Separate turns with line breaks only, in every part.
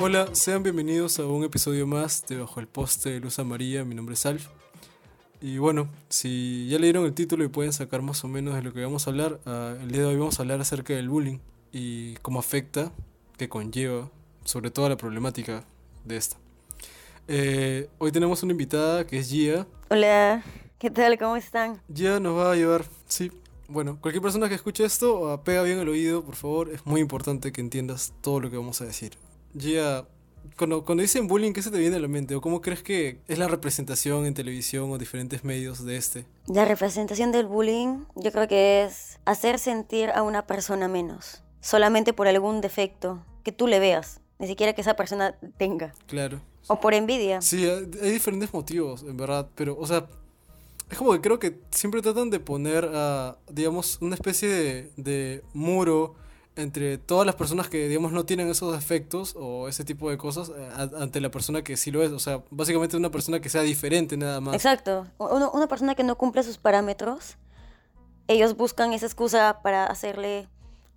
Hola, sean bienvenidos a un episodio más de Bajo el Poste de Luz María. Mi nombre es Alf. Y bueno, si ya leyeron el título y pueden sacar más o menos de lo que vamos a hablar, ah, el día de hoy vamos a hablar acerca del bullying y cómo afecta, qué conlleva, sobre todo la problemática de esta. Eh, hoy tenemos una invitada que es Gia.
Hola, ¿qué tal? ¿Cómo están?
Gia nos va a ayudar, sí. Bueno, cualquier persona que escuche esto, ah, pega bien el oído, por favor. Es muy importante que entiendas todo lo que vamos a decir. Gia, cuando, cuando dicen bullying, ¿qué se te viene a la mente? ¿O cómo crees que es la representación en televisión o diferentes medios de este?
La representación del bullying yo creo que es hacer sentir a una persona menos, solamente por algún defecto que tú le veas, ni siquiera que esa persona tenga.
Claro.
O por envidia.
Sí, hay diferentes motivos, en verdad, pero, o sea, es como que creo que siempre tratan de poner, a, digamos, una especie de, muro entre todas las personas que, digamos, no tienen esos defectos o ese tipo de cosas eh, ante la persona que sí lo es. O sea, básicamente una persona que sea diferente nada más.
Exacto. una persona que no cumple sus parámetros, ellos buscan esa excusa para hacerle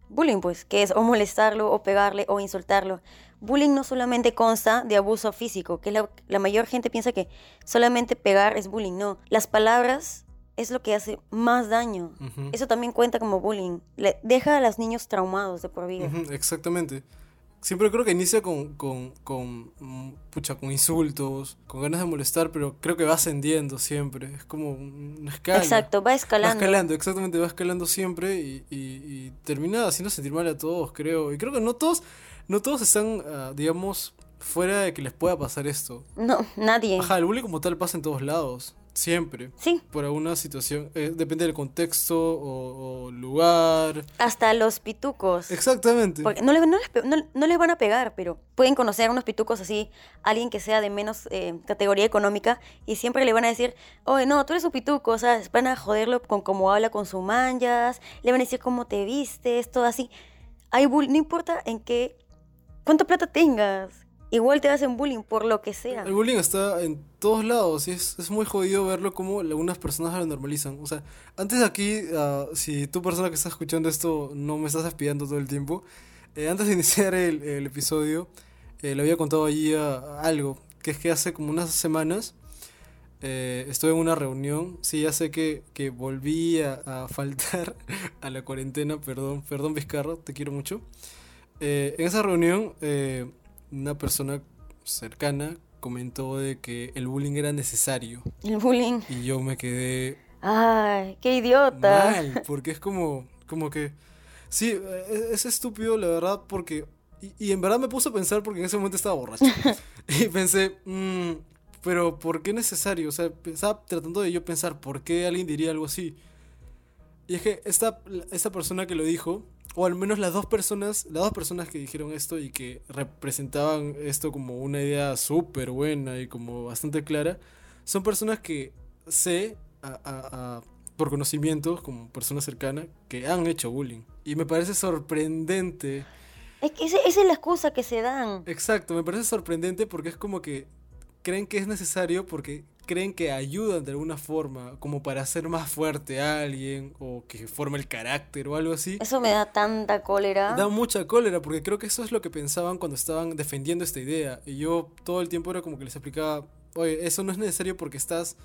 bullying, pues, que es o molestarlo o pegarle o insultarlo. Bullying no solamente consta de abuso físico, que la, la mayor gente piensa que solamente pegar es bullying. No, las palabras es lo que hace más daño. Eso también cuenta como bullying. Le deja a los niños traumados de por vida.
Exactamente. Siempre creo que inicia con, con, con, mm, pucha, con insultos, con ganas de molestar, pero creo que va ascendiendo siempre. Es como una escala.
Exacto, va escalando.
Va escalando, exactamente, va escalando siempre y, y, termina haciendo sentir mal a todos, creo. Y creo que no todos, no todos están, ah, digamos, fuera de que les pueda pasar esto.
No, nadie.
Ajá, el bullying como tal pasa en todos lados. Siempre.
Sí.
Por alguna situación. Eh, depende del contexto o, lugar.
Hasta los pitucos.
Exactamente.
Porque no, les, no, les van a pegar, pero pueden conocer a unos pitucos así, alguien que sea de menos eh, categoría económica, y siempre le van a decir, oye, no, tú eres un pituco, o sea, van a joderlo con cómo habla con sus manjas, le van a decir cómo te vistes, todo así. Hay no importa en qué, cuánta plata tengas, igual te hacen bullying por lo que sea.
El bullying está en todos lados y es, es muy jodido verlo como algunas personas lo normalizan. O sea, antes aquí, uh, si tú persona que estás escuchando esto no me estás espiando todo el tiempo, eh, antes de iniciar el, el episodio, eh, le había contado allí uh, algo, que es que hace como unas semanas eh, estuve en una reunión, sí, ya sé que, que volví a, a, faltar a la cuarentena, perdón, perdón Vizcarra, te quiero mucho. En esa reunión una persona cercana comentó de que el bullying era necesario.
El bullying.
Y yo me quedé...
Ay, qué idiota.
Mal, porque es como, como que... Sí, e-, es, estúpido, la verdad, porque... Y, en verdad me puse a pensar porque en ese momento estaba borracho. y pensé, mmm, pero ¿por qué necesario? O sea, estaba tratando de yo pensar, ¿por qué alguien diría algo así? Y es que esta, esta persona que lo dijo o al menos las dos personas, las dos personas que dijeron esto y que representaban esto como una idea súper buena y como bastante clara, son personas que sé por conocimiento, como personas cercanas, que han hecho bullying. Y me parece sorprendente.
Es que esa es la excusa que se dan.
Exacto, me parece sorprendente porque es como que creen que es necesario porque creen que ayudan de alguna forma, como para hacer más fuerte a alguien o que forme el carácter o algo así.
Eso me da tanta cólera.
Da mucha cólera porque creo que eso es lo que pensaban cuando estaban defendiendo esta idea. Y yo todo el tiempo era como que les explicaba, oye, eso no es necesario porque estás,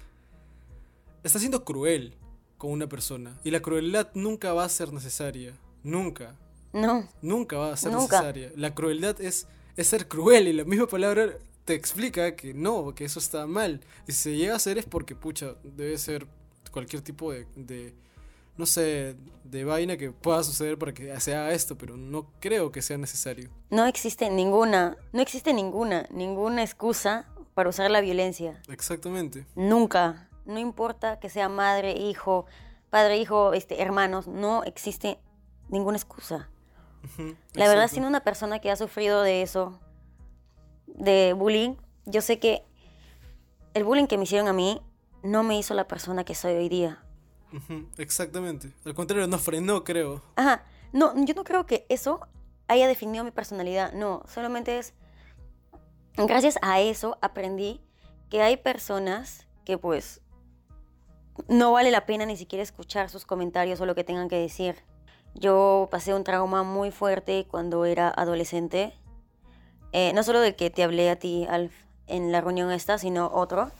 estás siendo cruel con una persona. Y la crueldad nunca va a ser necesaria. Nunca.
No.
Nunca va a ser necesaria. La crueldad es, es ser cruel y la misma palabra te explica que no, que eso está mal. Y si se llega a hacer es porque, pucha, debe ser cualquier tipo de, de, no sé, de vaina que pueda suceder para que se haga esto, pero no creo que sea necesario.
No existe ninguna, no existe ninguna, ninguna excusa para usar la violencia.
Exactamente.
Nunca. No importa que sea madre, hijo, padre, hijo, este, hermanos, no existe ninguna excusa. la verdad, siendo una persona que ha sufrido de eso, de bullying, yo sé que el bullying que me hicieron a mí no me hizo la persona que soy hoy día.
exactamente. Al contrario, no frenó, creo.
Ajá. No, yo no creo que eso haya definido mi personalidad. No, solamente es. Gracias a eso aprendí que hay personas que, pues. no vale la pena ni siquiera escuchar sus comentarios o lo que tengan que decir. Yo pasé un trauma muy fuerte cuando era adolescente. Eh, no solo del que te hablé a ti, Alf, en la reunión esta, sino otro.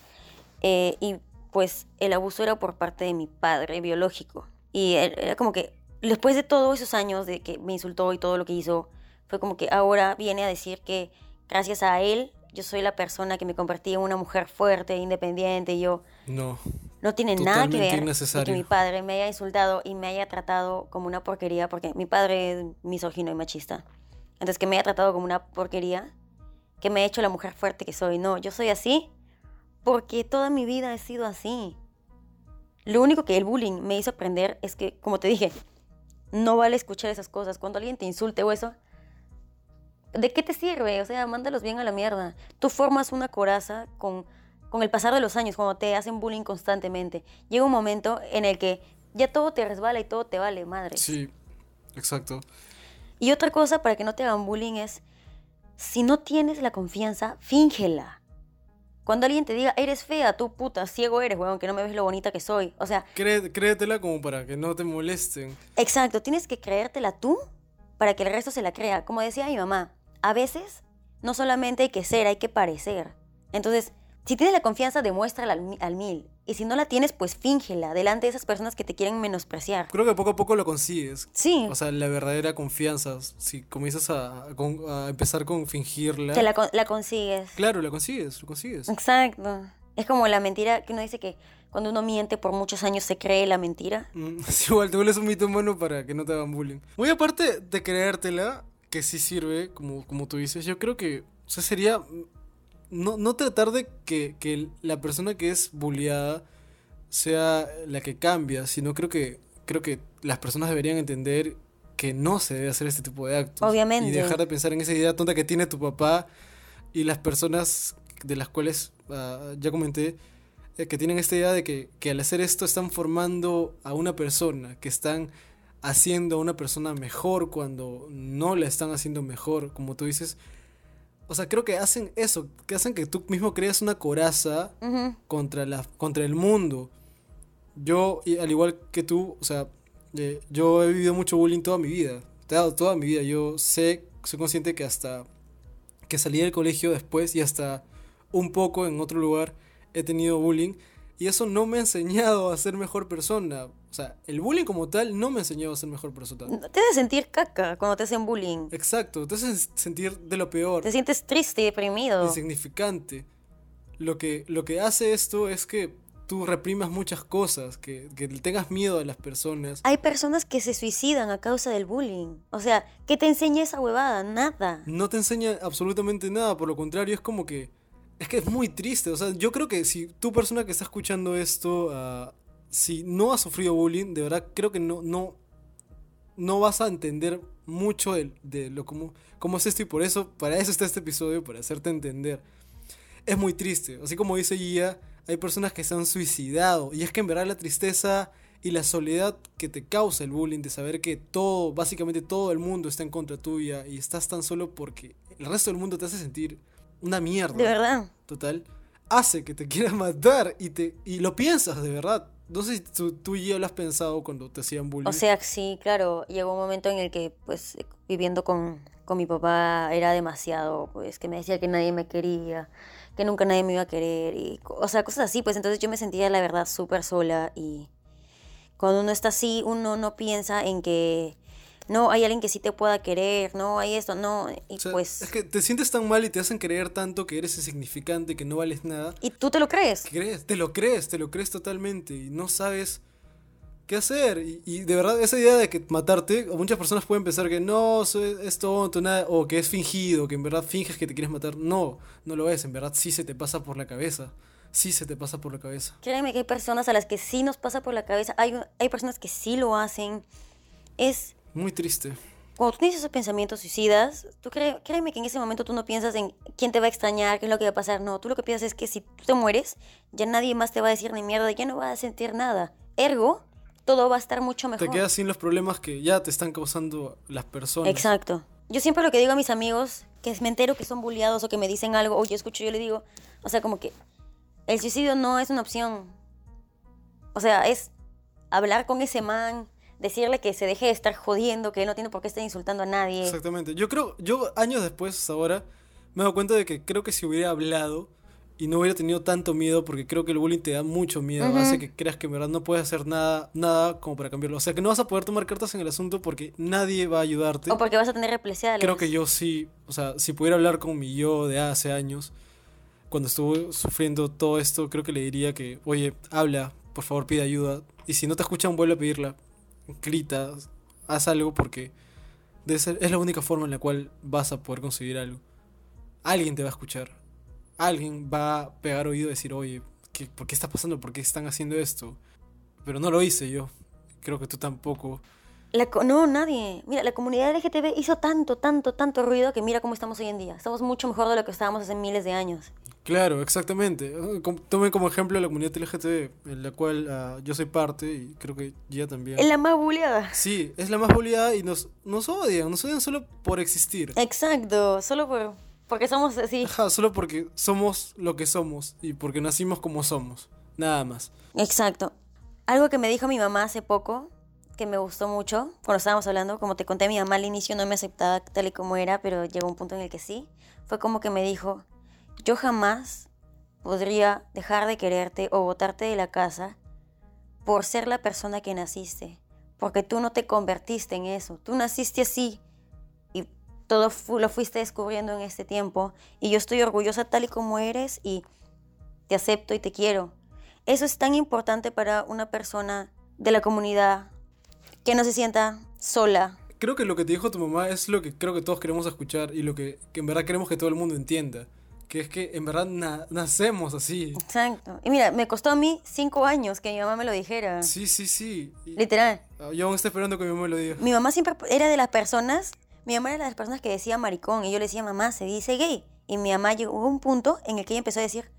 Eh, y pues el abuso era por parte de mi padre biológico. Y era como que después de todos esos años de que me insultó y todo lo que hizo, fue como que ahora viene a decir que gracias a él yo soy la persona que me convertí en una mujer fuerte, independiente. Y yo
No.
no tiene nada que ver de que mi padre me haya insultado y me haya tratado como una porquería, porque mi padre es misógino y machista. Entonces, que me haya tratado como una porquería, que me ha hecho la mujer fuerte que soy. No, yo soy así porque toda mi vida he sido así. Lo único que el bullying me hizo aprender es que, como te dije, no vale escuchar esas cosas. Cuando alguien te insulte o eso, ¿de qué te sirve? O sea, mándalos bien a la mierda. Tú formas una coraza con, con el pasar de los años, cuando te hacen bullying constantemente. Llega un momento en el que ya todo te resbala y todo te vale, madre.
Sí, exacto.
Y otra cosa para que no te hagan bullying es, si no tienes la confianza, fíngela. Cuando alguien te diga, eres fea, tú puta, ciego eres, weón, que no me ves lo bonita que soy. O sea,
Cré- créetela como para que no te molesten.
Exacto, tienes que creértela tú para que el resto se la crea. Como decía mi mamá, a veces no solamente hay que ser, hay que parecer. Entonces, si tienes la confianza, demuéstrala al, al mil. Y si no la tienes, pues fíngela delante de esas personas que te quieren menospreciar.
Creo que poco a poco lo consigues.
Sí,
O sea, la verdadera confianza. Si comienzas a, a con- a empezar con fingirla.
te la, la consigues.
Claro, la consigues, lo consigues.
Exacto. Es como la mentira que uno dice que cuando uno miente por muchos años se cree la mentira.
Mm, es igual, te vuelves un mitómano para que no te hagan bullying. Muy aparte de creértela, que sí sirve, como, como tú dices, yo creo que, o sea, sería no, no tratar de que, que la persona que es bulliada sea la que cambia, sino creo que, creo que las personas deberían entender que no se debe hacer este tipo de actos.
Obviamente.
Y dejar de pensar en esa idea tonta que tiene tu papá y las personas de las cuales ah, ya comenté, eh, que tienen esta idea de que, que al hacer esto están formando a una persona, que están haciendo a una persona mejor cuando no la están haciendo mejor, como tú dices. O sea, creo que hacen eso, que hacen que tú mismo creas una coraza contra, la, contra el mundo. Yo, y al igual que tú, o sea, eh, yo he vivido mucho bullying toda mi vida. Toda, toda mi vida. Yo sé, soy consciente que hasta que salí del colegio después y hasta un poco en otro lugar he tenido bullying. Y eso no me ha enseñado a ser mejor persona. O sea, el bullying como tal no me ha enseñado a ser mejor persona.
Te hace sentir caca cuando te hacen bullying.
Exacto, te hace sentir de lo peor.
Te sientes triste y deprimido.
insignificante. Lo que, lo que hace esto es que tú reprimas muchas cosas, que, que tengas miedo a las personas.
Hay personas que se suicidan a causa del bullying. O sea, ¿qué te enseña esa huevada? Nada.
No te enseña absolutamente nada, por lo contrario, es como que... Es que es muy triste, o sea, yo creo que si tú persona que está escuchando esto, ah, si no has sufrido bullying, de verdad creo que no, no, no vas a entender mucho de, de lo cómo, cómo es esto y por eso, para eso está este episodio, para hacerte entender. Es muy triste, así como dice Gia, hay personas que se han suicidado y es que en verdad la tristeza y la soledad que te causa el bullying de saber que todo, básicamente todo el mundo está en contra tuya y estás tan solo porque el resto del mundo te hace sentir una mierda
De verdad.
total, hace que te quieras matar y, te, y lo piensas de verdad. No sé si tú, tú ya lo has pensado cuando te hacían bullying.
O sea, sí, claro, llegó un momento en el que, pues, viviendo con, con mi papá era demasiado, pues, que me decía que nadie me quería, que nunca nadie me iba a querer, y, o sea, cosas así, pues, entonces yo me sentía, la verdad, súper sola, y cuando uno está así, uno no piensa en que, no, hay alguien que sí te pueda querer, no, hay esto, no, y
O sea,
pues,
es que te sientes tan mal y te hacen creer tanto que eres insignificante, que no vales nada.
y tú te lo crees.
crees, te lo crees, te lo crees totalmente y no sabes qué hacer. Y, y de verdad, esa idea de que matarte, muchas personas pueden pensar que no, soy- es tonto, nada, o que es fingido, que en verdad finges que te quieres matar. No, no lo es, en verdad sí se te pasa por la cabeza. Sí se te pasa por la cabeza.
Créeme que hay personas a las que sí nos pasa por la cabeza, hay, hay personas que sí lo hacen, es...
Muy triste.
Cuando tú tienes esos pensamientos suicidas, tú cree- créeme que en ese momento tú no piensas en quién te va a extrañar, qué es lo que va a pasar. No, tú lo que piensas es que si tú te mueres, ya nadie más te va a decir ni mierda, ya no vas a sentir nada. Ergo, todo va a estar mucho mejor.
Te quedas sin los problemas que ya te están causando las personas.
Exacto. Yo siempre lo que digo a mis amigos, que me entero que son bulliados o que me dicen algo, o yo escucho, yo le digo, o sea, como que el suicidio no es una opción. O sea, es hablar con ese man, decirle que se deje de estar jodiendo, que él no tiene por qué estar insultando a nadie.
Exactamente. Yo creo, yo años después, hasta ahora, me he dado cuenta de que creo que si hubiera hablado y no hubiera tenido tanto miedo, porque creo que el bullying te da mucho miedo, hace que creas que en verdad no puedes hacer nada, nada como para cambiarlo. O sea, que no vas a poder tomar cartas en el asunto porque nadie va a ayudarte.
O porque vas a tener represalias.
Creo que yo sí, o sea, si pudiera hablar con mi yo de hace años, cuando estuve sufriendo todo esto, creo que le diría que, oye, habla, por favor pide ayuda. Y si no te escuchan, vuelve a pedirla. Grita, haz algo porque es la única forma en la cual vas a poder conseguir algo. Alguien te va a escuchar. Alguien va a pegar oído y decir, oye, ¿qué, ¿por qué está pasando? ¿Por qué están haciendo esto? Pero no lo hice yo. Creo que tú tampoco.
No, nadie. Mira, la comunidad LGTB hizo tanto, tanto, tanto ruido que mira cómo estamos hoy en día. Estamos mucho mejor de lo que estábamos hace miles de años.
Claro, exactamente. Tomen como ejemplo la comunidad LGTB, en la cual ah, yo soy parte y creo que ya también.
Es la más bulleada.
Sí, es la más bulliada y nos, nos odian, nos odian solo por existir.
Exacto, solo por, porque somos así.
Ajá, solo porque somos lo que somos y porque nacimos como somos. Nada más.
Exacto. Algo que me dijo mi mamá hace poco, que me gustó mucho, cuando estábamos hablando, como te conté, mi mamá al inicio no me aceptaba tal y como era, pero llegó un punto en el que sí. Fue como que me dijo, yo jamás podría dejar de quererte o botarte de la casa por ser la persona que naciste, porque tú no te convertiste en eso, tú naciste así y todo fu- lo fuiste descubriendo en este tiempo y yo estoy orgullosa tal y como eres y te acepto y te quiero. Eso es tan importante para una persona de la comunidad que no se sienta sola.
Creo que lo que te dijo tu mamá es lo que creo que todos queremos escuchar y lo que, que en verdad queremos que todo el mundo entienda. Que es que en verdad na- nacemos así.
Exacto. Y mira, me costó a mí cinco años que mi mamá me lo dijera.
Sí, sí, sí. Y-
Literal.
ah, yo aún estoy esperando que mi mamá me lo diga.
Mi mamá siempre era de las personas, mi mamá era de las personas que decía maricón y yo le decía, mamá, se dice gay. Y mi mamá llegó a un punto en el que ella empezó a decir,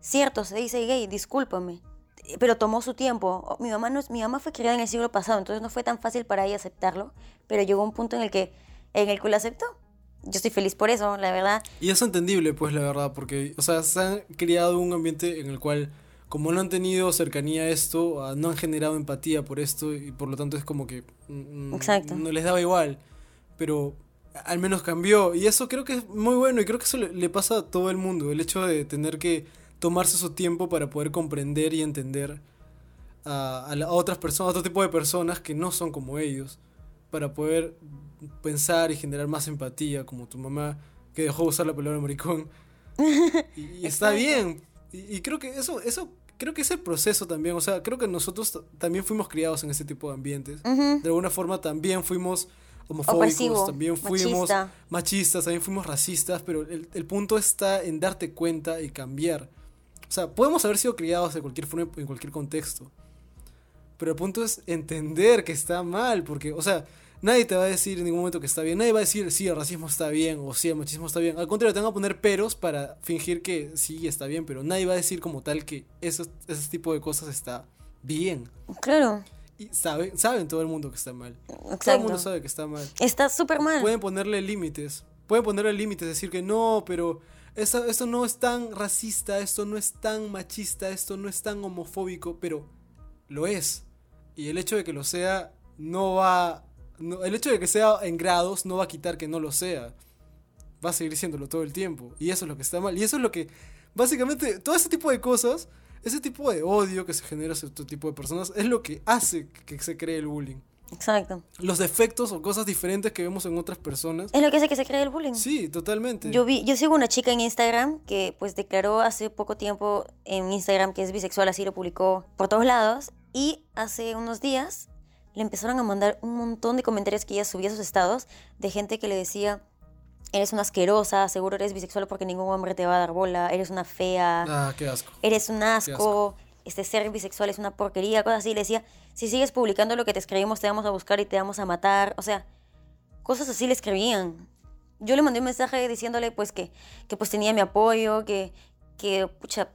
cierto, se dice gay, discúlpame. Pero tomó su tiempo. Mi mamá, no es, mi mamá fue criada en el siglo pasado, entonces no fue tan fácil para ella aceptarlo, pero llegó un punto en el que, en el que lo aceptó. Yo estoy feliz por eso, la verdad.
Y es entendible, pues, la verdad, porque, o sea, se han creado un ambiente en el cual, como no han tenido cercanía a esto, ah, no han generado empatía por esto, y por lo tanto es como que mm,
Exacto.
no les daba igual, pero al menos cambió, y eso creo que es muy bueno, y creo que eso le, le pasa a todo el mundo, el hecho de tener que tomarse su tiempo para poder comprender y entender a, a la- a otras personas, a otro tipo de personas que no son como ellos, para poder pensar y generar más empatía, como tu mamá que dejó de usar la palabra maricón. Y, está bien. Y, y creo que eso, eso, creo que es el proceso también. O sea, creo que nosotros también fuimos criados en ese tipo de ambientes. De alguna forma también fuimos homofóbicos,
Opresivo,
también fuimos
machista.
machistas, también fuimos racistas, pero el, el punto está en darte cuenta y cambiar. O sea, podemos haber sido criados de cualquier forma, en cualquier contexto. Pero el punto es entender que está mal, porque, o sea, nadie te va a decir en ningún momento que está bien. Nadie va a decir, sí, el racismo está bien o sí, el machismo está bien. Al contrario, te van a poner peros para fingir que sí está bien, pero nadie va a decir como tal que esos, ese tipo de cosas está bien.
Claro,
Y saben, saben todo el mundo que está mal. Todo el
exacto.
mundo sabe que está mal.
Está súper mal.
Pueden ponerle límites. Pueden ponerle límites, decir que no, pero esto, esto no es tan racista, esto no es tan machista, esto no es tan homofóbico, pero lo es. Y el hecho de que lo sea no va... el hecho de que sea en grados no va a quitar que no lo sea. Va a seguir siéndolo todo el tiempo. Y eso es lo que está mal. Y eso es lo que... Básicamente, todo ese tipo de cosas, ese tipo de odio que se genera hacia otro tipo de personas, es lo que hace que se cree el bullying.
Exacto.
Los defectos o cosas diferentes que vemos en otras personas.
Es lo que hace que se cree el bullying.
Sí, totalmente.
Yo vi, yo sigo una chica en Instagram que pues declaró hace poco tiempo en Instagram que es bisexual, así lo publicó por todos lados. Y hace unos días le empezaron a mandar un montón de comentarios que ella subía a sus estados de gente que le decía, eres una asquerosa, seguro eres bisexual porque ningún hombre te va a dar bola, eres una fea,
Ah, qué asco.
eres un asco,
asco.
Este ser bisexual es una porquería, cosas así. Le decía, si sigues publicando lo que te escribimos, te vamos a buscar y te vamos a matar. O sea, cosas así le escribían. Yo le mandé un mensaje diciéndole pues que, que pues tenía mi apoyo, que, que pucha,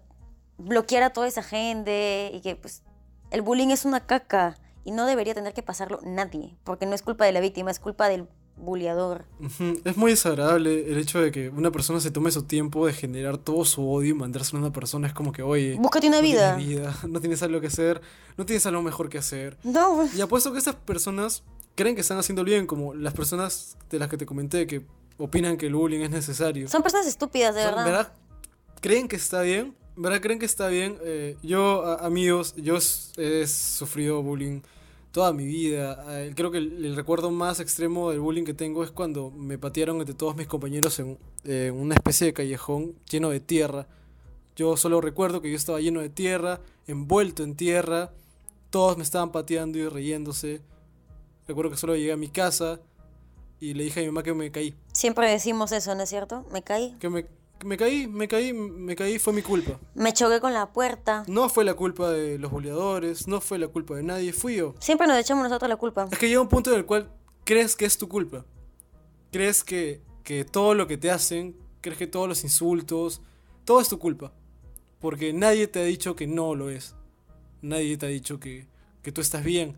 bloqueara a toda esa gente y que pues el bullying es una caca y no debería tener que pasarlo nadie, porque no es culpa de la víctima, es culpa del bulleador.
Ujú, Es muy desagradable el hecho de que una persona se tome su tiempo de generar todo su odio y mandárselo a una persona. Es como que, oye,
Búscate una
no
vida.
tienes vida, no tienes algo que hacer, no tienes algo mejor que hacer.
No, pues,
Y apuesto que estas personas creen que están haciendo bien, como las personas de las que te comenté que opinan que el bullying es necesario.
son personas estúpidas, de verdad.
¿verdad? ¿Creen que está bien? ¿Verdad? ¿Creen que está bien? Eh, yo, a- amigos, yo he sufrido bullying toda mi vida. Eh, creo que el, el recuerdo más extremo del bullying que tengo es cuando me patearon entre todos mis compañeros en, en una especie de callejón lleno de tierra. Yo solo recuerdo que yo estaba lleno de tierra, envuelto en tierra, todos me estaban pateando y riéndose. Recuerdo que solo llegué a mi casa y le dije a mi mamá que me caí.
Siempre decimos eso, ¿no es cierto? Me caí.
Que me, me caí, me caí, me caí, fue mi culpa.
Me choqué con la puerta.
No fue la culpa de los boleadores, no fue la culpa de nadie, fui yo.
Siempre nos echamos nosotros la culpa.
Es que llega un punto en el cual crees que es tu culpa. Crees que, que todo lo que te hacen, crees que todos los insultos, todo es tu culpa. Porque nadie te ha dicho que no lo es. Nadie te ha dicho que, que tú estás bien.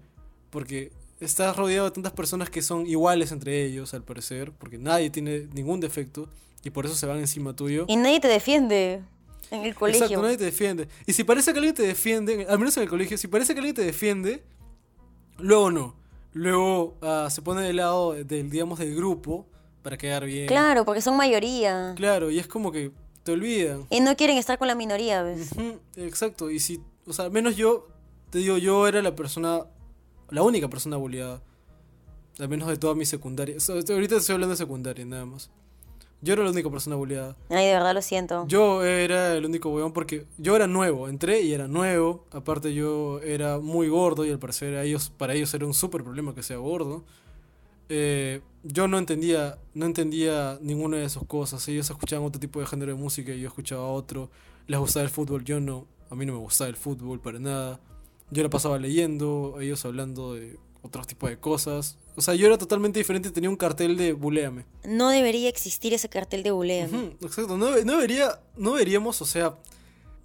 Porque estás rodeado de tantas personas que son iguales entre ellos, al parecer. Porque nadie tiene ningún defecto. Y por eso se van encima tuyo.
Y nadie te defiende en el colegio.
Exacto, nadie te defiende. Y si parece que alguien te defiende, al menos en el colegio, si parece que alguien te defiende, luego no. Luego ah, se pone del lado del, digamos, del grupo para quedar bien.
Claro, porque son mayoría.
Claro, y es como que te olvidan.
Y no quieren estar con la minoría, ¿ves?
Exacto, y si, o sea, al menos yo, te digo, yo era la persona, la única persona bulleada. Al menos de toda mi secundaria. So- ahorita estoy hablando de secundaria, nada más. Yo era la única persona bulleada.
Ay, de verdad lo siento.
Yo era el único weón porque yo era nuevo, entré y era nuevo. Aparte yo era muy gordo y al parecer a ellos, para ellos era un súper problema que sea gordo. Eh, yo no entendía, no entendía ninguna de esas cosas. Ellos escuchaban otro tipo de género de música y yo escuchaba otro. Les gustaba el fútbol, yo no. A mí no me gustaba el fútbol para nada. Yo la pasaba leyendo, ellos hablando de otros tipos de cosas. O sea, yo era totalmente diferente y tenía un cartel de buleame.
No debería existir ese cartel de bulea.
Ujú, exacto, no, no debería, no deberíamos, o sea,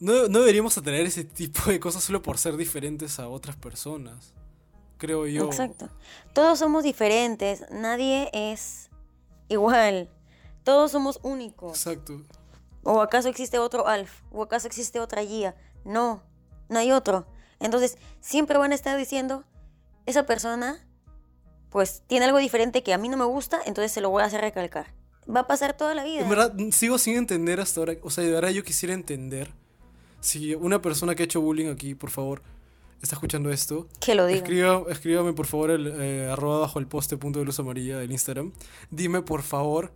no, no deberíamos atraer ese tipo de cosas solo por ser diferentes a otras personas. Creo yo.
Exacto. Todos somos diferentes. Nadie es igual. Todos somos únicos.
Exacto.
¿O acaso existe otro Alf? ¿O acaso existe otra Gia? No, no hay otro. Entonces, siempre van a estar diciendo, esa persona, pues, tiene algo diferente que a mí no me gusta, entonces se lo voy a hacer recalcar. Va a pasar toda la vida.
En verdad, sigo sin entender hasta ahora. O sea, de verdad yo quisiera entender. Si una persona que ha hecho bullying aquí, por favor, está escuchando esto.
Que lo diga.
Escriba, escríbame por favor el eh, arroba bajo el poste punto de luz amarilla del Instagram. Dime por favor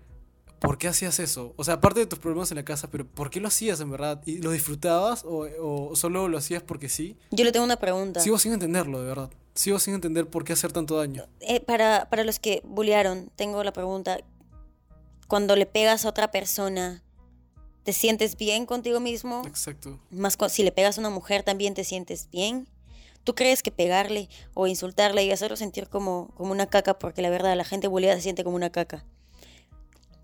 por qué hacías eso. O sea, aparte de tus problemas en la casa, pero ¿por qué lo hacías en verdad? ¿Y lo disfrutabas o, o solo lo hacías porque sí?
Yo le tengo una pregunta.
Sigo sin entenderlo, de verdad. Sigo sin entender por qué hacer tanto daño.
Eh, para, para los que bullearon, tengo la pregunta. Cuando le pegas a otra persona, ¿te sientes bien contigo mismo?
Exacto.
Más si le pegas a una mujer, ¿también te sientes bien? ¿Tú crees que pegarle o insultarle y hacerlo sentir como, como una caca, porque la verdad la gente bulleada se siente como una caca,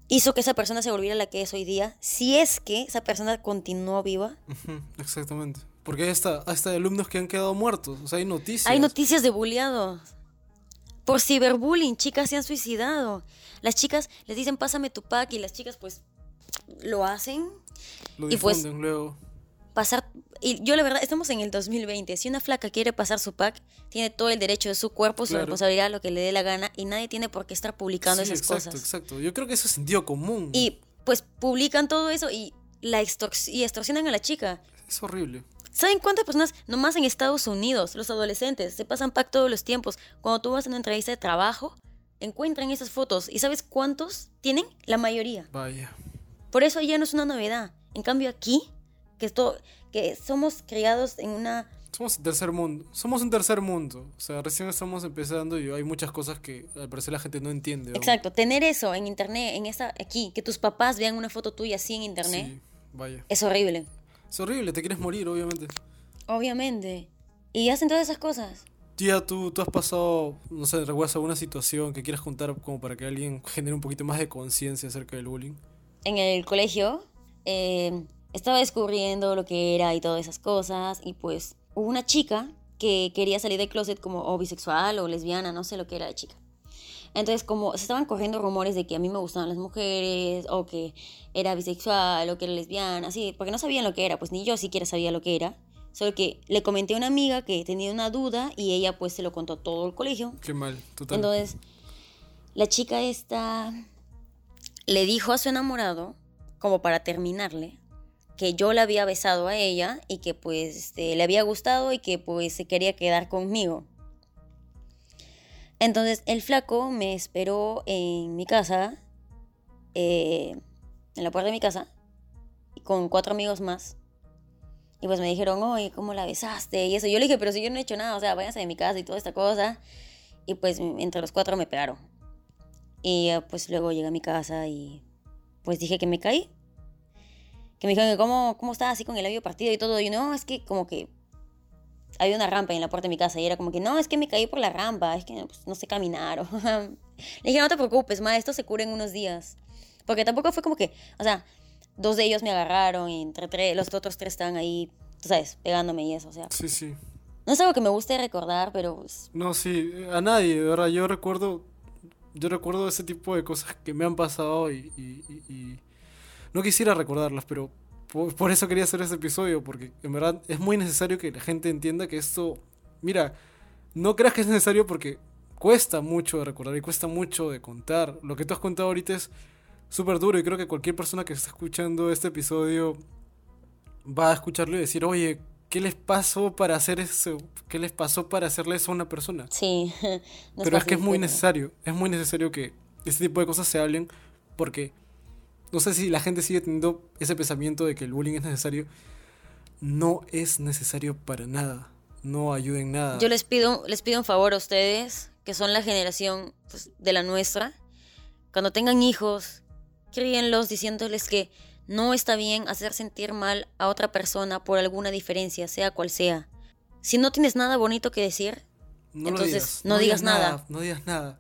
hizo que esa persona se volviera la que es hoy día? Si es que esa persona continuó viva.
Exactamente. Porque hay hasta, hasta alumnos que han quedado muertos. O sea, hay noticias.
Hay noticias de bulleados. Por ciberbullying, chicas se han suicidado. Las chicas les dicen, pásame tu pack, y las chicas pues lo hacen.
Lo
y pues-
difunden luego.
Pasar. Y yo la verdad, estamos en el 2020. Si una flaca quiere pasar su pack, tiene todo el derecho de su cuerpo, su
Claro.
responsabilidad, lo que le dé la gana, y nadie tiene por qué estar publicando
Sí,
esas
exacto,
cosas.
exacto. Yo creo que eso es sentido común.
Y pues publican todo eso y la y extorsionan a la chica.
Es horrible.
¿Saben cuántas personas, nomás en Estados Unidos, los adolescentes, se pasan pack todos los tiempos? Cuando tú vas a una entrevista de trabajo, encuentran esas fotos. ¿Y sabes cuántos tienen? La mayoría.
Vaya.
Por eso ya no es una novedad. En cambio aquí, que, esto, que somos criados en una...
Somos tercer mundo. Somos un tercer mundo. O sea, recién estamos empezando y hay muchas cosas que al parecer la gente no entiende.
Exacto, tener eso en internet, en esta, aquí, que tus papás vean una foto tuya así en internet,
Sí, vaya.
es horrible.
Es horrible, te quieres morir, obviamente.
Obviamente. Y hacen todas esas cosas.
Tía, ¿tú, tú has pasado, no sé, recuerdas alguna situación que quieras contar como para que alguien genere un poquito más de conciencia acerca del bullying?
En el colegio eh, estaba descubriendo lo que era y todas esas cosas. Y pues hubo una chica que quería salir del closet como o bisexual o lesbiana, no sé lo que era la chica. Entonces, como se estaban corriendo rumores de que a mí me gustaban las mujeres, o que era bisexual, o que era lesbiana, así, porque no sabían lo que era, pues ni yo siquiera sabía lo que era. Solo que le comenté a una amiga que tenía una duda y ella pues se lo contó a todo el colegio.
Qué mal, total.
Entonces, la chica esta le dijo a su enamorado, como para terminarle, que yo la había besado a ella y que pues este, le había gustado y que pues se quería quedar conmigo. Entonces el flaco me esperó en mi casa, eh, en la puerta de mi casa, con cuatro amigos más. Y pues me dijeron, oye, ¿cómo la besaste? Y eso. Yo le dije, pero si yo no he hecho nada, o sea, váyanse de mi casa y toda esta cosa. Y pues entre los cuatro me pegaron. Y pues luego llegué a mi casa y pues dije que me caí. Que me dijeron que cómo, cómo estaba así con el labio partido y todo. Y yo, no, es que como que había una rampa en la puerta de mi casa y era como que, no, es que me caí por la rampa, es que pues, no sé caminar. le dije, no te preocupes, ma, esto se cura en unos días. Porque tampoco fue como que, o sea, dos de ellos me agarraron y entre tres, los otros tres estaban ahí, tú sabes, pegándome y eso, o sea.
Sí, sí.
No es algo que me guste recordar, pero... Pues...
No, sí, a nadie, de verdad, yo recuerdo, yo recuerdo ese tipo de cosas que me han pasado y, y, y no quisiera recordarlas, pero por, por, eso quería hacer este episodio, porque en verdad es muy necesario que la gente entienda que esto, mira, no creas que es necesario porque cuesta mucho de recordar y cuesta mucho de contar. Lo que tú has contado ahorita es súper duro y creo que cualquier persona que está escuchando este episodio va a escucharlo y decir, oye, ¿qué les pasó para hacer eso? ¿Qué les pasó para hacerle eso a una persona?
Sí.
No Pero es, es que es muy necesario, es muy necesario que este tipo de cosas se hablen porque no sé si la gente sigue teniendo ese pensamiento de que el bullying es necesario. No es necesario para nada. No ayuda en nada.
Yo les pido, les pido un favor a ustedes, que son la generación pues, de la nuestra. Cuando tengan hijos, críenlos diciéndoles que no está bien hacer sentir mal a otra persona por alguna diferencia, sea cual sea. Si no tienes nada bonito que decir,
no
entonces
digas.
no,
no,
digas, nada.
nada. No digas nada.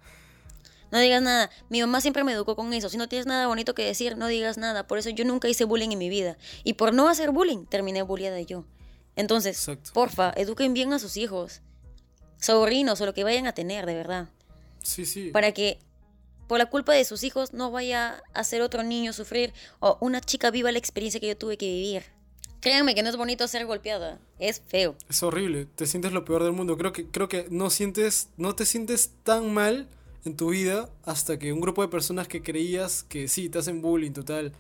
No digas nada. Mi mamá siempre me educó con eso. Si no tienes nada bonito que decir, no digas nada. Por eso yo nunca hice bullying en mi vida. Y por no hacer bullying, terminé bulliada yo. Entonces,
Exacto.
porfa, eduquen bien a sus hijos. Sobrinos o lo que vayan a tener, de verdad.
Sí, sí.
Para que por la culpa de sus hijos no vaya a hacer otro niño sufrir o una chica viva la experiencia que yo tuve que vivir. Créanme que no es bonito ser golpeada, es feo.
Es horrible, te sientes lo peor del mundo. Creo que creo que no sientes no te sientes tan mal en tu vida hasta que un grupo de personas que creías que sí, te hacen bullying total,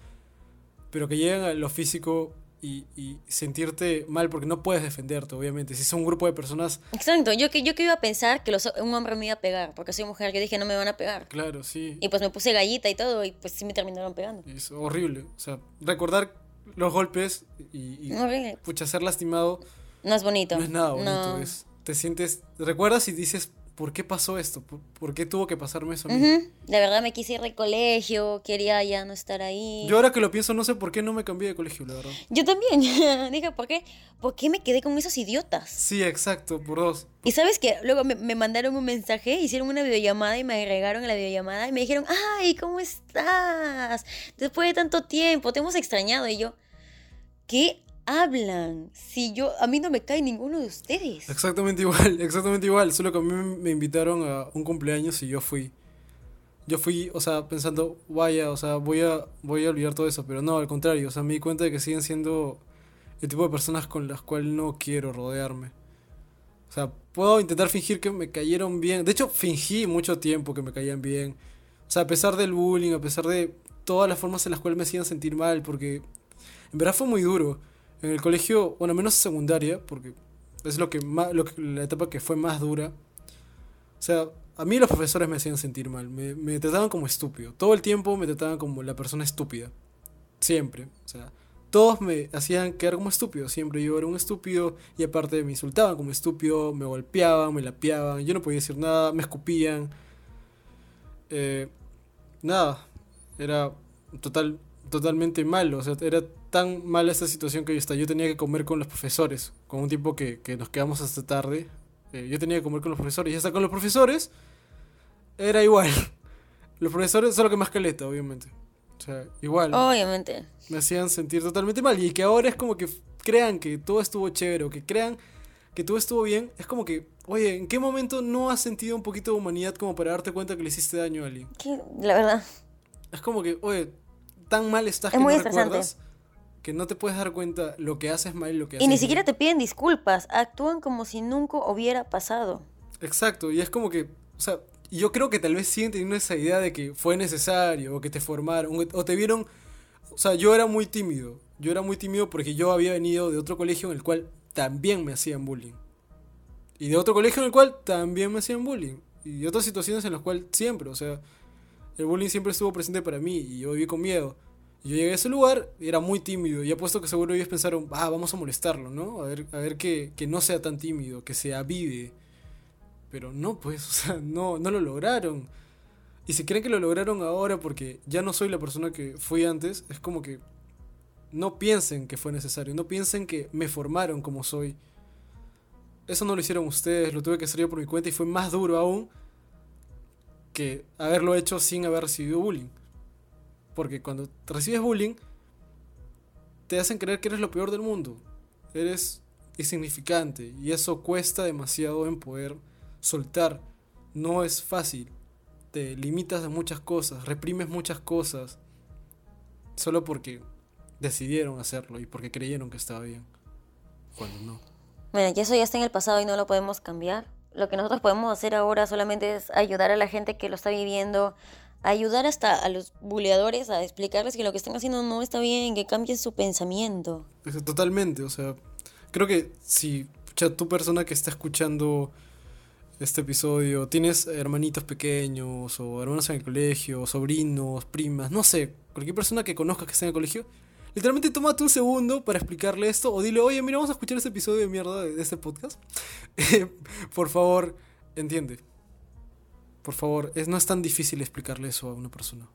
pero que llegan a lo físico y, y, sentirte mal porque no puedes defenderte, obviamente. Si son un grupo de personas...
Exacto, yo que, yo que iba a pensar que los, un hombre me iba a pegar, porque soy mujer, yo dije no me van a pegar.
Claro, sí.
Y pues me puse gallita y todo, y pues sí me terminaron pegando.
Es horrible, o sea, recordar los golpes y, y
horrible.
pucha, ser lastimado...
No es bonito.
No es nada bonito,
No.
es... Te sientes... Recuerdas y dices, ¿por qué pasó esto? ¿Por, por qué tuvo que pasarme eso a mí?
De verdad me quise ir del colegio, quería ya no estar ahí.
Yo ahora que lo pienso no sé por qué no me cambié de colegio, la verdad.
Yo también. Dije, ¿por qué? ¿Por qué me quedé con esos idiotas?
Sí, exacto, por dos.
Y sabes que luego me, me mandaron un mensaje, hicieron una videollamada y me agregaron a la videollamada y me dijeron, ay, ¿cómo estás? Después de tanto tiempo, te hemos extrañado. Y yo, ¿qué hablan? Si yo, a mí no me cae ninguno de ustedes.
Exactamente igual, exactamente igual. Solo que a mí me- invitaron a un cumpleaños y yo fui. Yo fui, o sea, pensando, vaya, o sea, voy a, voy a olvidar todo eso. Pero no, al contrario, o sea, me di cuenta de que siguen siendo el tipo de personas con las cuales no quiero rodearme. O sea, puedo intentar fingir que me cayeron bien. De hecho, fingí mucho tiempo que me caían bien. O sea, a pesar del bullying, a pesar de todas las formas en las cuales me hacían sentir mal, porque en verdad fue muy duro. En el colegio, bueno, menos secundaria, porque es lo que más, lo que, la etapa que fue más dura. O sea, a mí los profesores me hacían sentir mal, me, me trataban como estúpido. Todo el tiempo me trataban como la persona estúpida. Siempre. O sea, todos me hacían quedar como estúpido. Siempre yo era un estúpido y aparte me insultaban como estúpido, me golpeaban, me lapeaban, yo no podía decir nada, me escupían. Eh, nada, era total, totalmente malo. O sea, era tan mala esta situación que hasta yo tenía que comer con los profesores, con un tiempo que, que nos quedamos hasta tarde. Eh, yo tenía que comer con los profesores y hasta con los profesores era igual. Los profesores, solo que más caleta, obviamente. O sea, igual.
Obviamente.
Me hacían sentir totalmente mal. Y que ahora es como que crean que todo estuvo chévere, o que crean que todo estuvo bien, es como que, oye, ¿en qué momento no has sentido un poquito de humanidad como para darte cuenta que le hiciste daño a alguien?
Que, la verdad.
Es como que, oye, tan mal estás
Es
que
muy
no recuerdas que no te puedes dar cuenta lo que haces mal y lo que
Y
haces
ni
bien.
siquiera te piden disculpas, actúan como si nunca hubiera pasado.
Exacto, y es como que, o sea, yo creo que tal vez siguen teniendo esa idea de que fue necesario, o que te formaron, o- o te vieron, o sea, yo era muy tímido, yo era muy tímido porque yo había venido de otro colegio en el cual también me hacían bullying. Y de otro colegio en el cual también me hacían bullying. Y de otras situaciones en las cuales siempre, o sea, el bullying siempre estuvo presente para mí y yo viví con miedo. Yo llegué a ese lugar era muy tímido y apuesto que seguro ellos pensaron, ah, vamos a molestarlo, ¿no? A ver, a ver que, que no sea tan tímido, que se avive. Pero no, pues, o sea, no, no lo lograron. Y si creen que lo lograron ahora porque ya no soy la persona que fui antes, es como que no piensen que fue necesario, no piensen que me formaron como soy. Eso no lo hicieron ustedes, lo tuve que hacer yo por mi cuenta y fue más duro aún que haberlo hecho sin haber recibido bullying. Porque cuando recibes bullying, te hacen creer que eres lo peor del mundo. Eres insignificante y eso cuesta demasiado en poder soltar. No es fácil. Te limitas a muchas cosas, reprimes muchas cosas. Solo porque decidieron hacerlo y porque creyeron que estaba bien. Cuando no.
Bueno, y eso ya está en el pasado y no lo podemos cambiar. Lo que nosotros podemos hacer ahora solamente es ayudar a la gente que lo está viviendo, ayudar hasta a los buleadores a explicarles que lo que están haciendo no está bien, que cambien su pensamiento.
Totalmente, o sea, creo que si pucha, tu persona que está escuchando este episodio, tienes hermanitos pequeños o hermanos en el colegio, sobrinos, primas, no sé, cualquier persona que conozcas que esté en el colegio, literalmente tómate un segundo para explicarle esto o dile, oye, mira, vamos a escuchar este episodio de mierda de, de este podcast. Eh, Por favor, entiende. Por favor, es, no es tan difícil explicarle eso a una persona.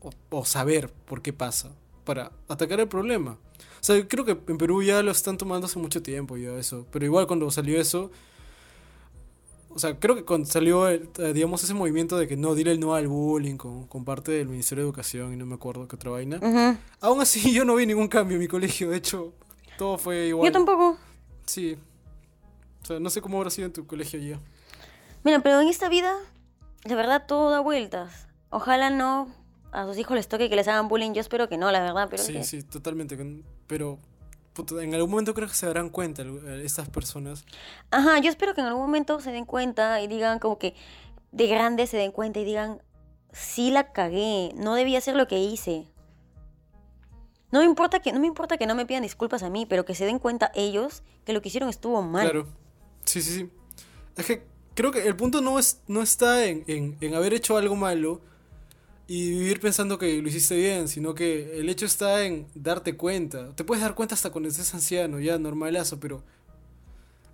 O, o saber por qué pasa. Para atacar el problema. O sea, creo que en Perú ya lo están tomando hace mucho tiempo ya eso. Pero igual cuando salió eso. O sea, creo que cuando salió, el- eh, digamos, ese movimiento de que no, dile el no al bullying con, con parte del Ministerio de Educación y no me acuerdo qué otra vaina.
Ujú.
Aún así, yo no vi ningún cambio en mi colegio. De hecho, todo fue igual.
Yo tampoco.
Sí. O sea, no sé cómo habrá sido en tu colegio ya.
Mira, pero en esta vida, de verdad, todo da vueltas. Ojalá no a sus hijos les toque que les hagan bullying. Yo espero que no, la verdad, pero es
Sí,
que-
sí, totalmente. Pero en algún momento creo que se darán cuenta eh, estas personas.
Ajá, yo espero que en algún momento se den cuenta y digan como que de grandes se den cuenta y digan, sí la cagué, no debía hacer lo que hice. No me importa que no me importa que no me pidan disculpas a mí, pero que se den cuenta ellos que lo que hicieron estuvo mal.
Claro. Sí, sí, sí. Es que creo que el punto no, es, no está en, en, en haber hecho algo malo y vivir pensando que lo hiciste bien, sino que el hecho está en darte cuenta. Te puedes dar cuenta hasta cuando estés anciano, ya normalazo, pero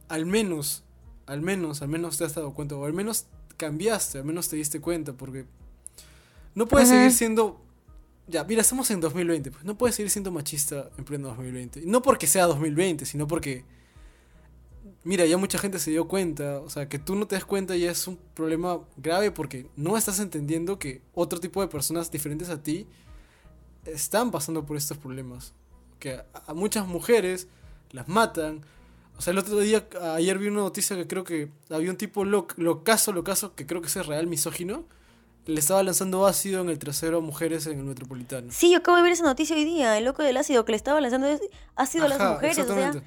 al menos, al menos, al menos te has dado cuenta, o al menos cambiaste, al menos te diste cuenta, porque no puedes
Ajá.
seguir siendo... Ya, mira, estamos en 2020, pues no puedes seguir siendo machista en pleno 2020. Y No porque sea 2020, sino porque Mira, ya mucha gente se dio cuenta, o sea, que tú no te das cuenta ya es un problema grave porque no estás entendiendo que otro tipo de personas diferentes a ti están pasando por estos problemas. Que a, a muchas mujeres las matan. O sea, el otro día, ayer vi una noticia que creo que había un tipo lo, locazo, locazo, que creo que es real, misógino, le estaba lanzando ácido en el trasero a mujeres en el metropolitano.
Sí, yo acabo de ver esa noticia hoy día, el loco del ácido que le estaba lanzando ácido a las mujeres, o sea.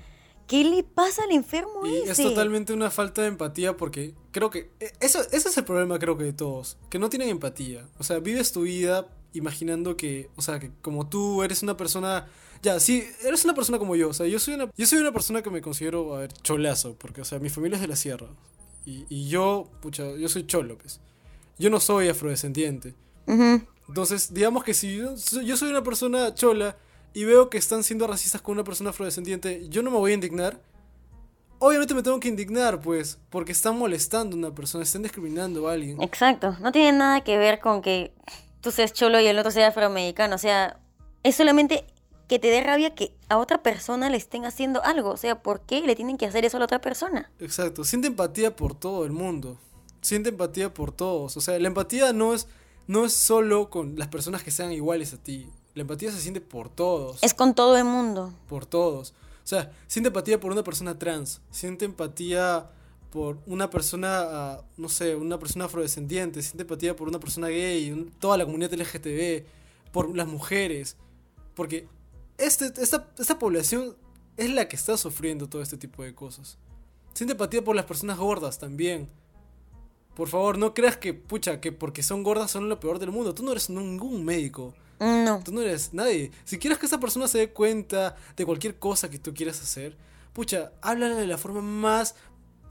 ¿Qué le pasa al enfermo
Y
ese?
es totalmente una falta de empatía porque creo que e- eso, ese es el problema creo que de todos, que no tienen empatía. O sea, vives tu vida imaginando que, o sea, que como tú eres una persona, ya, sí, eres una persona como yo, o sea, yo soy una, yo soy una persona que me considero, a ver, cholazo, porque, o sea, mi familia es de la sierra y, y yo, pucha, yo soy cholo, pues. Yo no soy afrodescendiente. Entonces, digamos que si yo soy una persona chola y veo que están siendo racistas con una persona afrodescendiente, yo no me voy a indignar. Obviamente me tengo que indignar, pues, porque están molestando a una persona, están discriminando a alguien.
Exacto, no tiene nada que ver con que tú seas cholo y el otro sea afroamericano, o sea, es solamente que te dé rabia que a otra persona le estén haciendo algo, o sea, ¿por qué le tienen que hacer eso a la otra persona?
Exacto, siente empatía por todo el mundo. Siente empatía por todos. O sea, la empatía no es, no es solo con las personas que sean iguales a ti. La empatía se siente por todos.
Es con todo el mundo.
por todos. O sea, siente empatía por una persona trans, siente empatía por una persona, ah, no sé, una persona afrodescendiente, siente empatía por una persona gay, un- toda la comunidad LGTB, por las mujeres. Porque este, esta, esta población es la que está sufriendo todo este tipo de cosas. Siente empatía por las personas gordas también. Por favor, no creas que, pucha, que porque son gordas son lo peor del mundo. Tú no eres ningún médico.
No.
Tú no eres nadie. Si quieres que esa persona se dé cuenta de cualquier cosa que tú quieras hacer, pucha, háblale de la forma más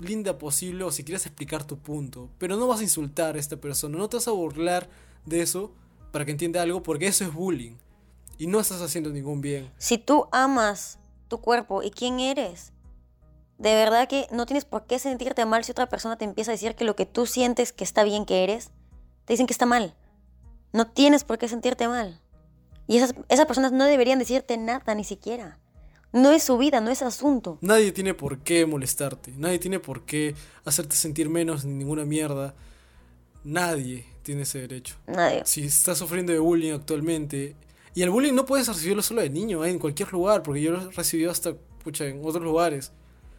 linda posible o si quieres explicar tu punto. Pero no vas a insultar a esta persona, no te vas a burlar de eso para que entienda algo, porque eso es bullying. Y no estás haciendo ningún bien.
Si tú amas tu cuerpo y quién eres, de verdad que no tienes por qué sentirte mal si otra persona te empieza a decir que lo que tú sientes que está bien que eres, te dicen que está mal. No tienes por qué sentirte mal. Y esas, esas personas no deberían decirte nada ni siquiera. No es su vida, no es asunto.
Nadie tiene por qué molestarte, nadie tiene por qué hacerte sentir menos ni ninguna mierda. Nadie tiene ese derecho.
Nadie.
si estás sufriendo de bullying actualmente, y el bullying no puedes recibirlo solo de niño, ¿eh? en cualquier lugar, porque yo lo he recibido hasta, pucha, en otros lugares.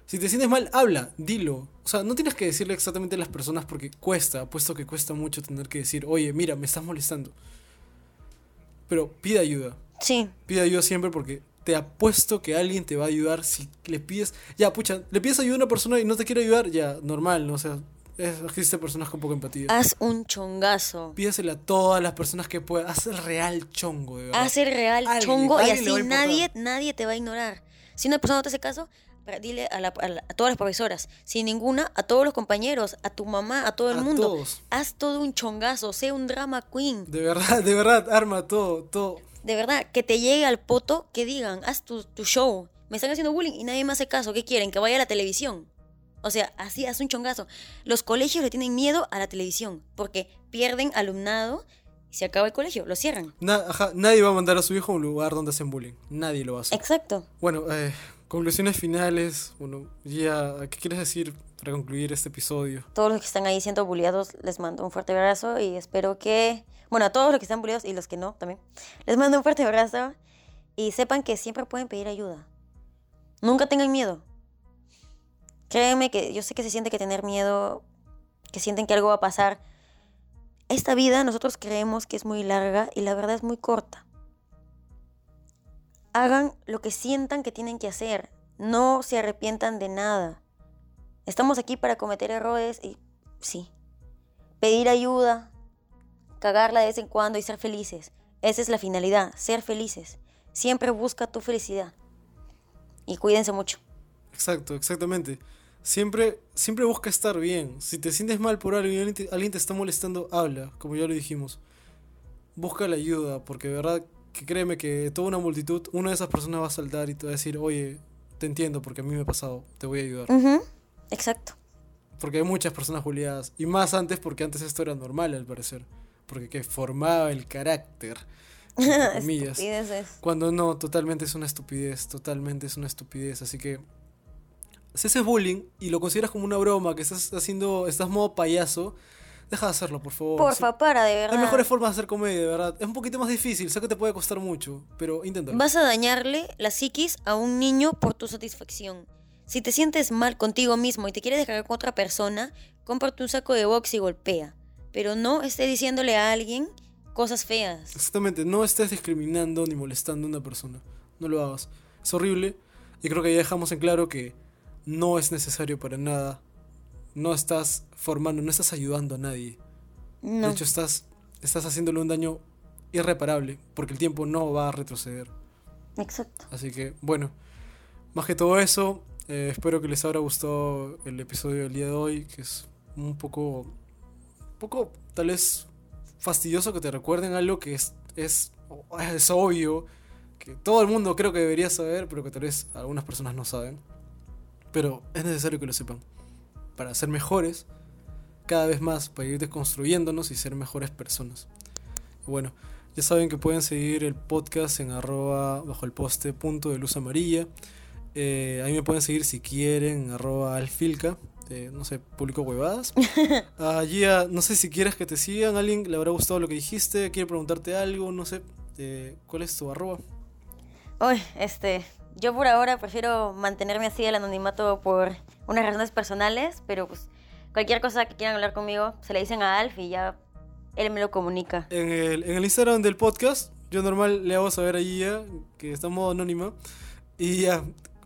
Si te sientes mal, habla, dilo. O sea, no tienes que decirle exactamente a las personas porque cuesta, puesto que cuesta mucho tener que decir, oye, mira, me estás molestando. Pero pide ayuda,
Sí,
pide ayuda siempre porque te apuesto que alguien te va a ayudar si le pides, ya, pucha, le pides ayuda a una persona y no te quiere ayudar, ya, normal, ¿no? O sea, es, existen personas con poca empatía.
haz un chongazo.
Pídesela a todas las personas que puedas. Haz el real chongo, de verdad.
Haz el real
Alguien-
chongo y
alguien
así nadie, nadie te va a ignorar. Si una persona no te hace caso, dile a, la- a la- a todas las profesoras. Si ninguna, a todos los compañeros, a tu mamá, a todo el
A
mundo.
todos.
Haz todo un chongazo, sé un drama queen.
De verdad, de verdad, arma todo, todo.
De verdad, que te llegue al poto, que digan, haz tu, tu show. Me están haciendo bullying y nadie me hace caso. ¿Qué quieren? Que vaya a la televisión. O sea, así, haz un chongazo. Los colegios le tienen miedo a la televisión porque pierden alumnado y se acaba el colegio, lo cierran.
Na- ajá, nadie va a mandar a su hijo a un lugar donde hacen bullying. Nadie lo va a hacer.
Exacto.
Bueno, eh, conclusiones finales. Bueno, ya, ¿qué quieres decir para concluir este episodio?
todos los que están ahí siendo bulliados, les mando un fuerte abrazo y espero que, bueno, a todos los que están bulliados y los que no también, les mando un fuerte abrazo y sepan que siempre pueden pedir ayuda. Nunca tengan miedo. Créeme que yo sé que se siente que tener miedo, que sienten que algo va a pasar. Esta vida nosotros creemos que es muy larga y la verdad es muy corta. Hagan lo que sientan que tienen que hacer. No se arrepientan de nada. Estamos aquí para cometer errores y sí. Pedir ayuda, cagarla de vez en cuando y ser felices. Esa es la finalidad, ser felices. Siempre busca tu felicidad. Y cuídense mucho.
Exacto, exactamente. Siempre, siempre busca estar bien. Si te sientes mal por algo y alguien te, alguien te está molestando, habla, como ya lo dijimos. Busca la ayuda, porque de verdad que créeme que toda una multitud, una de esas personas va a saltar y te va a decir, oye, te entiendo porque a mí me ha pasado, te voy a ayudar.
Exacto.
Porque hay muchas personas juliadas. Y más antes porque antes esto era normal al parecer. Porque que formaba el carácter. comillas. Cuando no, totalmente es una estupidez. Totalmente es una estupidez. Así que. Si ese es bullying y lo consideras como una broma, que estás haciendo. Estás modo payaso, deja de hacerlo, por favor. Sí.
Porfa, para, de verdad.
Hay mejores formas de hacer comedia, de verdad. Es un poquito más difícil, sé que te puede costar mucho, pero inténtalo.
Vas a dañarle la psiquis a un niño por tu satisfacción. Si te sientes mal contigo mismo y te quieres descargar con otra persona, cómprate un saco de box y golpea. Pero no estés diciéndole a alguien cosas feas.
Exactamente, no estés discriminando ni molestando a una persona. No lo hagas. Es horrible. Y creo que ya dejamos en claro que no es necesario para nada. No estás formando, no estás ayudando a nadie.
No.
De hecho, estás, estás haciéndole un daño irreparable, porque el tiempo no va a retroceder.
Exacto.
Así que, bueno, más que todo eso, eh, espero que les habrá gustado el episodio del día de hoy, que es un poco, un poco tal vez fastidioso que te recuerden algo que es, es, es obvio, que todo el mundo creo que debería saber, pero que tal vez algunas personas no saben. Pero es necesario que lo sepan, para ser mejores cada vez más, para ir desconstruyéndonos y ser mejores personas. Bueno, ya saben que pueden seguir el podcast en arroba bajo el poste punto de luz amarilla. Eh, ahí me pueden seguir si quieren, en arroba alfilca. Eh, no sé, publico huevadas. Allí, ah, no sé si quieres que te sigan, alguien le habrá gustado lo que dijiste, quiere preguntarte algo, no sé. eh, ¿Cuál es tu arroba?
Uy, este, yo por ahora prefiero mantenerme así el anonimato por unas razones personales, pero pues cualquier cosa que quieran hablar conmigo, se le dicen a Alf y ya él me lo comunica.
En el, en el Instagram del podcast, yo normal le hago saber a Gia que está en modo anónima. Y ya,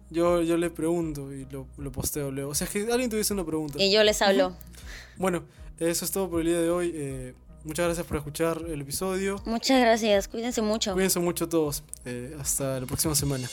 yo, yo le pregunto y lo, lo posteo luego. O sea, que alguien tuviese una pregunta.
Y yo les hablo.
Bueno, eso es todo por el día de hoy. Eh, muchas gracias por escuchar el episodio.
Muchas gracias, cuídense mucho.
Cuídense mucho todos. Eh, hasta la próxima semana.